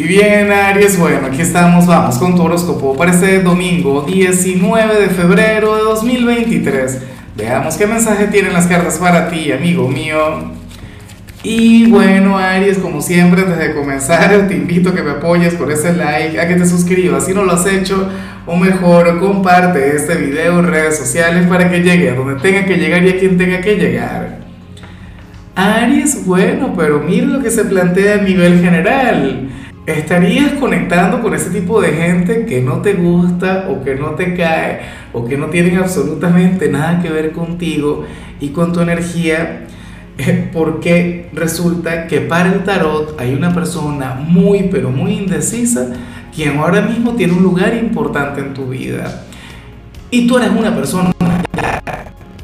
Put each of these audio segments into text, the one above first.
Y bien, Aries, bueno, aquí estamos, vamos con tu horóscopo para este domingo 19 de febrero de 2023. Veamos qué mensaje tienen las cartas para ti, amigo mío. Y bueno, Aries, como siempre, antes de comenzar, te invito a que me apoyes por ese like, a que te suscribas si no lo has hecho, o mejor, comparte este video en redes sociales para que llegue a donde tenga que llegar y a quien tenga que llegar. Aries, bueno, pero mira lo que se plantea a nivel general. ¿Estarías conectando con ese tipo de gente que no te gusta o que no te cae o que no tienen absolutamente nada que ver contigo y con tu energía? porque resulta que para el tarot hay una persona muy pero muy indecisa quien ahora mismo tiene un lugar importante en tu vida. Y tú eres una persona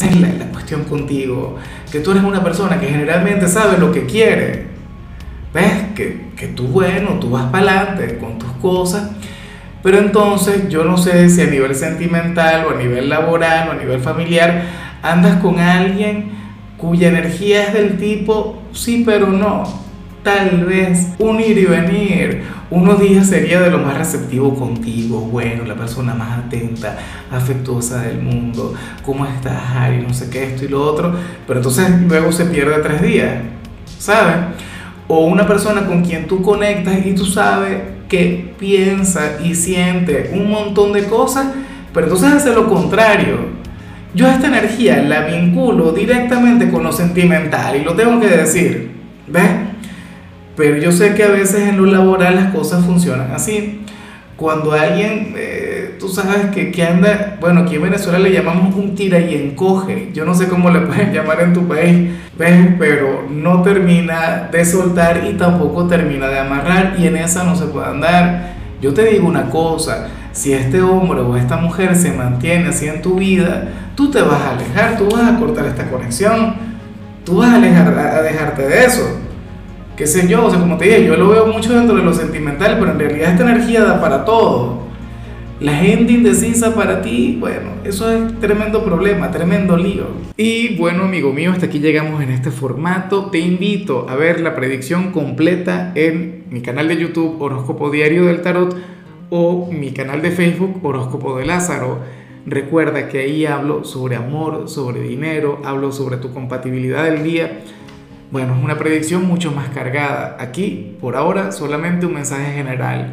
es la, cuestión contigo, que tú eres una persona que generalmente sabe lo que quiere. ¿Ves? Que, que tú, bueno, tú vas para adelante con tus cosas, pero entonces yo no sé si a nivel sentimental o a nivel laboral o a nivel familiar andas con alguien cuya energía es del tipo sí, pero no. Tal vez un ir y venir. Unos días sería de lo más receptivo contigo, bueno, la persona más atenta, afectuosa del mundo. ¿Cómo estás, Ari? No sé qué, esto y lo otro. Pero entonces luego se pierde tres días, ¿sabes? O una persona con quien tú conectas y tú sabes que piensa y siente un montón de cosas, pero entonces hace lo contrario yo esta energía la vinculo directamente con lo sentimental y lo tengo que decir, ¿ves? Pero yo sé que a veces en lo laboral las cosas funcionan así. Cuando alguien, eh, tú sabes que, que, anda, bueno, aquí en Venezuela le llamamos un tira y encoge, yo no sé cómo le pueden llamar en tu país, ¿ves? Pero no termina de soltar y tampoco termina de amarrar y en esa no se puede andar. Yo te digo una cosa, si este hombre o esta mujer se mantiene así en tu vida, tú te vas a alejar, tú vas a cortar esta conexión, tú vas a, alejar, a dejarte de eso. ¿Qué sé yo? O sea, como te dije, yo lo veo mucho dentro de lo sentimental, pero en realidad esta energía da para todo. La gente indecisa para ti, bueno, eso es tremendo problema, tremendo lío. Y bueno, amigo mío, hasta aquí llegamos en este formato. Te invito a ver la predicción completa en mi canal de YouTube Horóscopo Diario del Tarot o mi canal de Facebook Horóscopo de Lázaro. Recuerda que ahí hablo sobre amor, sobre dinero, hablo sobre tu compatibilidad del día. Bueno, es una predicción mucho más cargada. Aquí, por ahora, solamente un mensaje general.